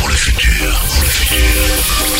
pour le futur. Pour le futur.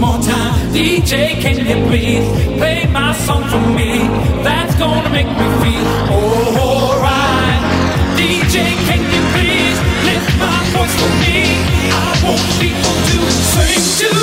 one more time. DJ, can you please play my song for me? That's gonna make me feel alright. DJ, can you please lift my voice for me? I want people to sing to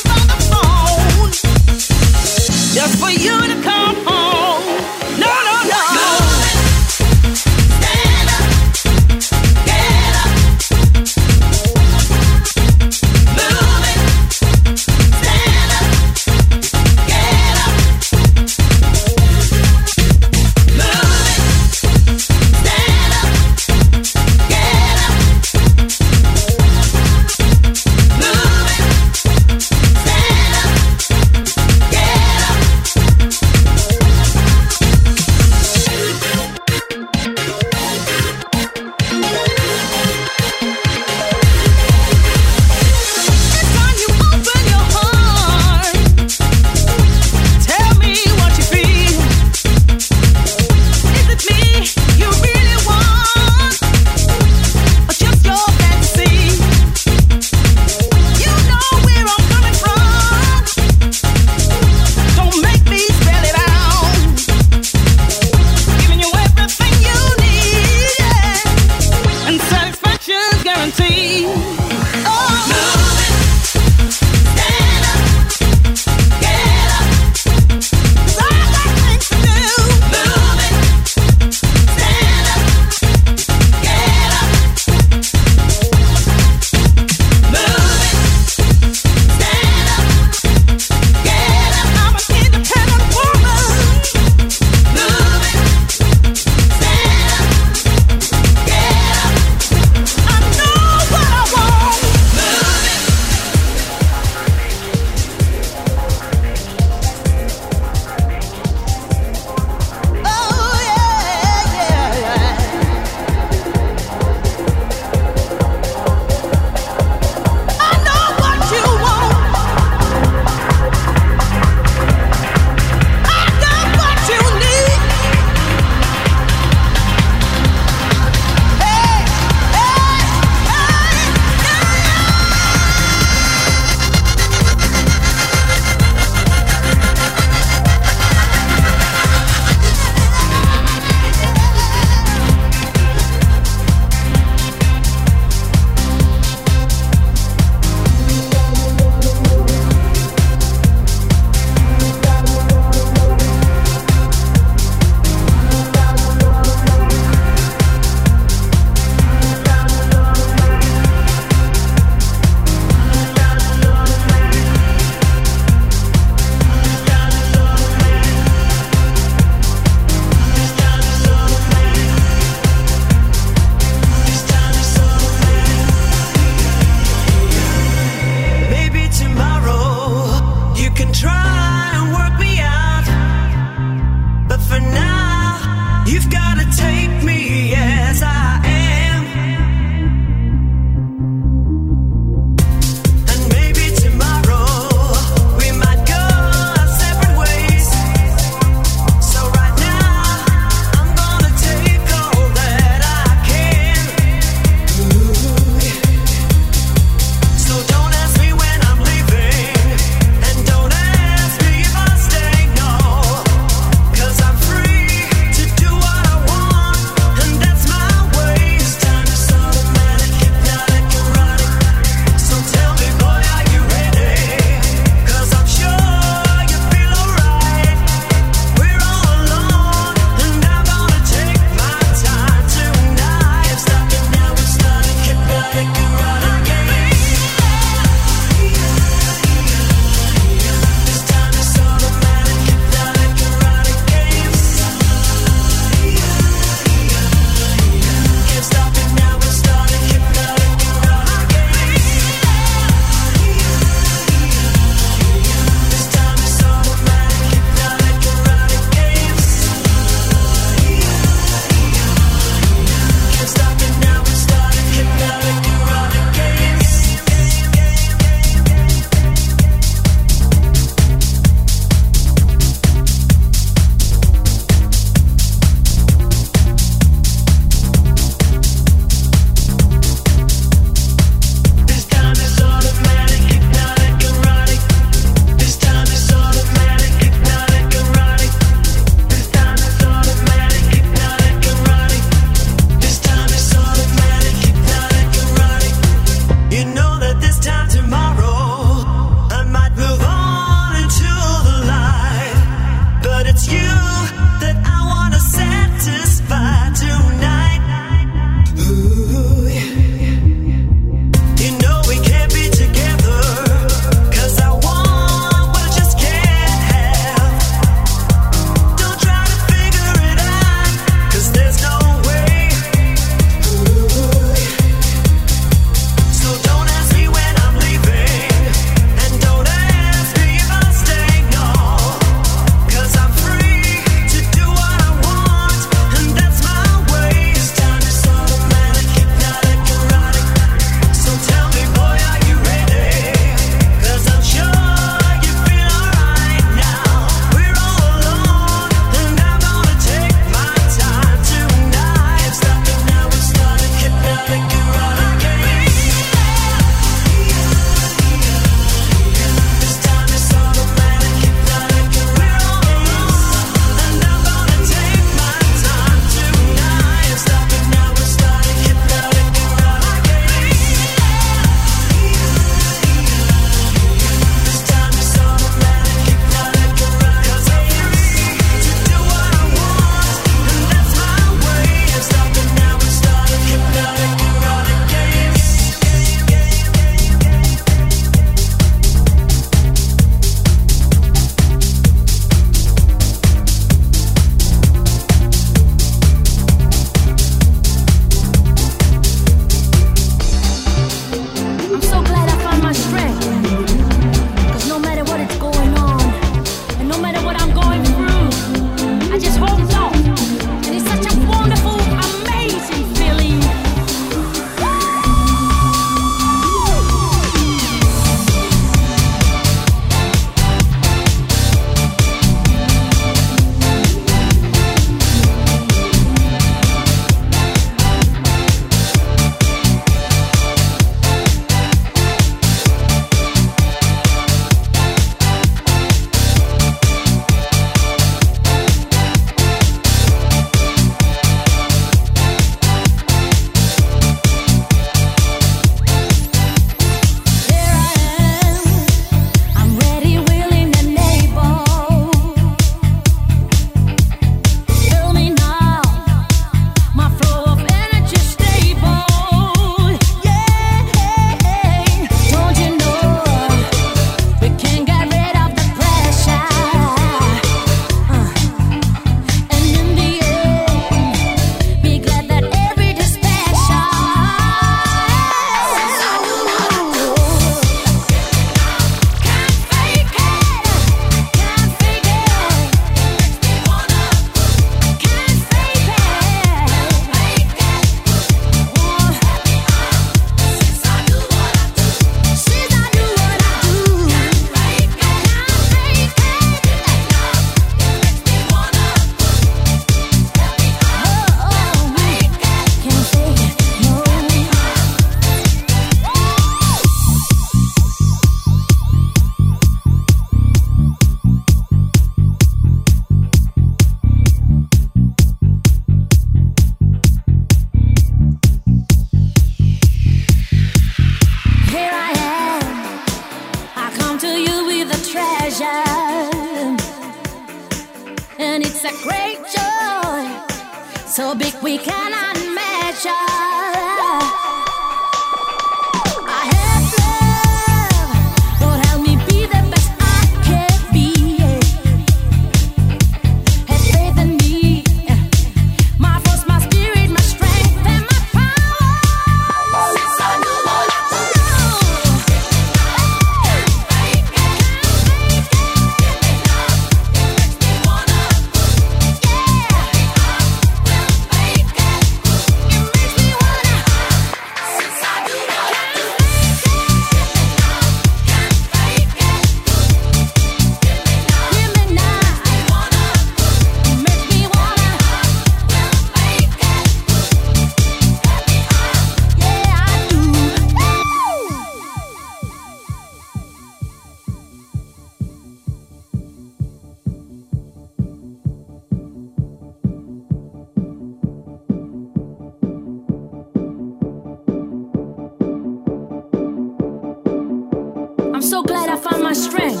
so glad I found my strength.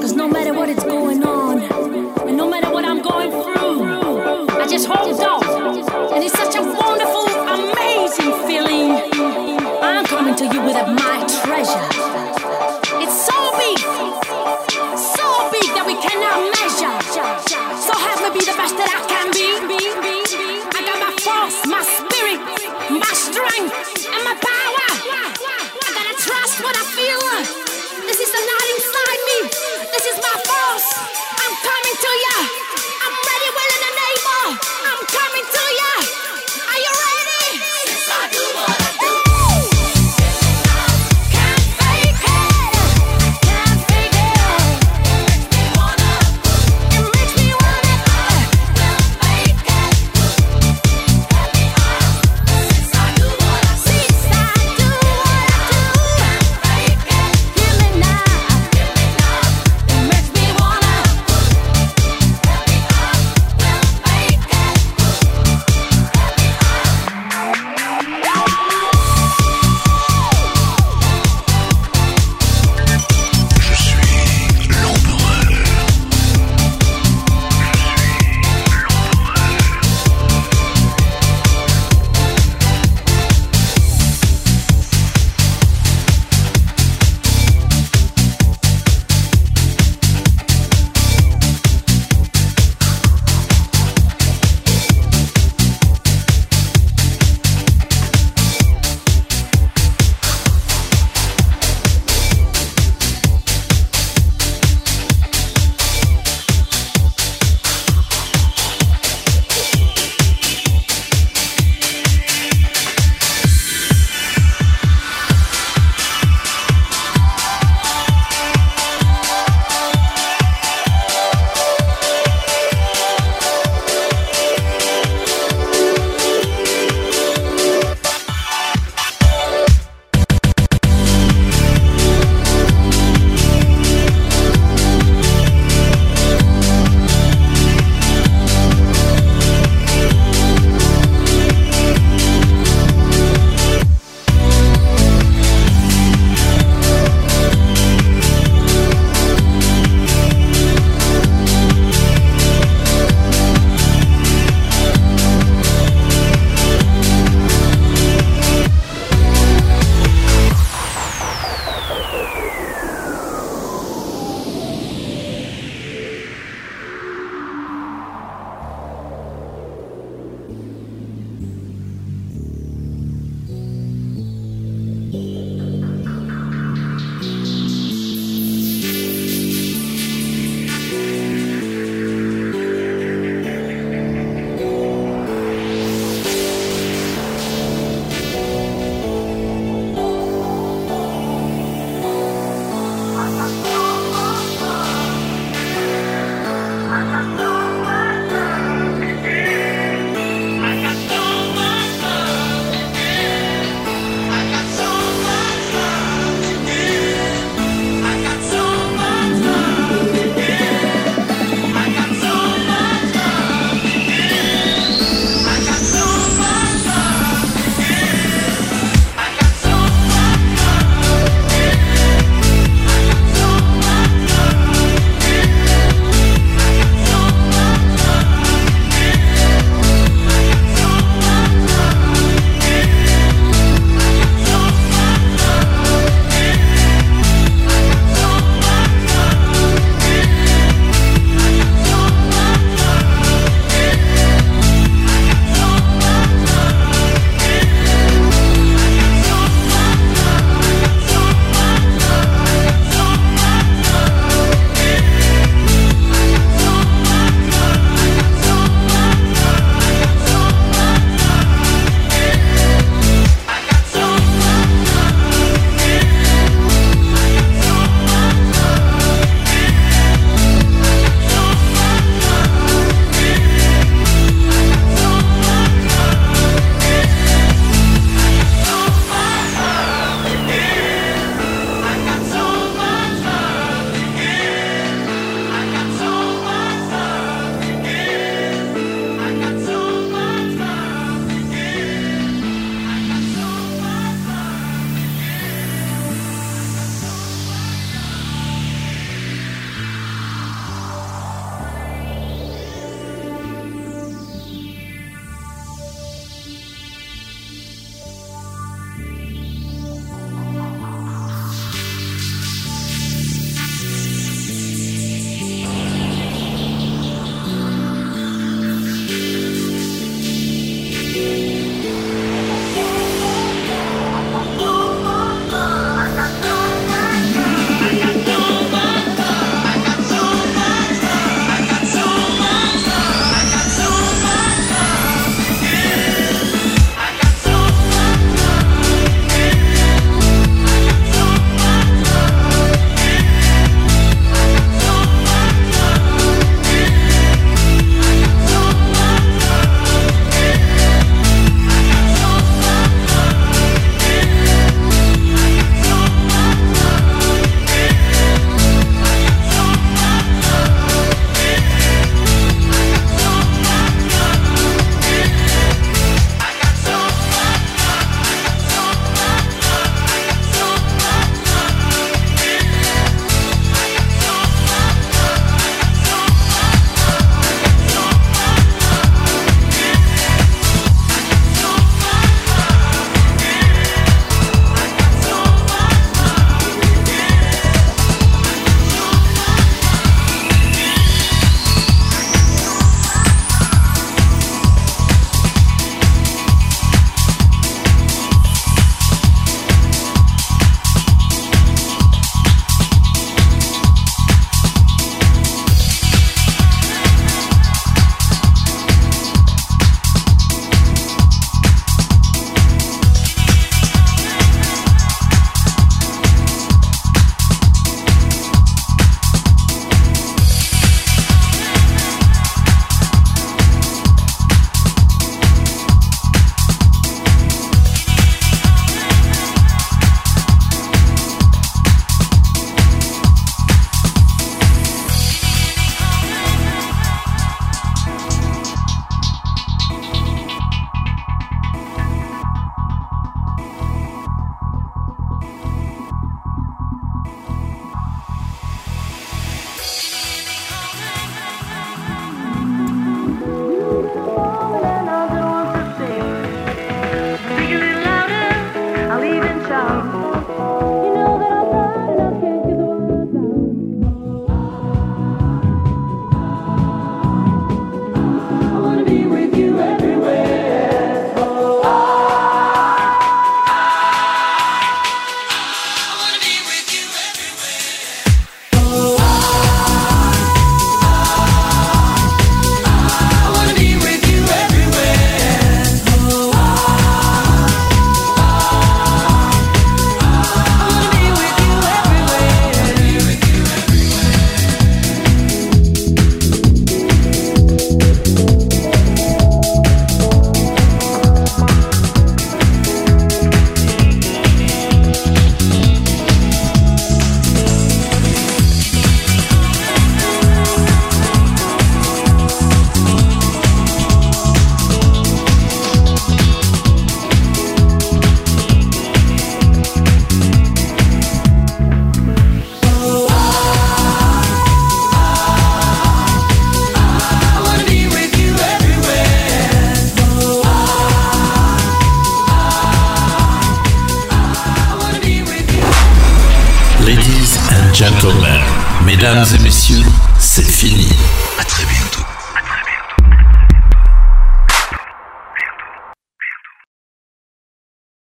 Cause no matter what it's going on, and no matter what I'm going through, I just hold on.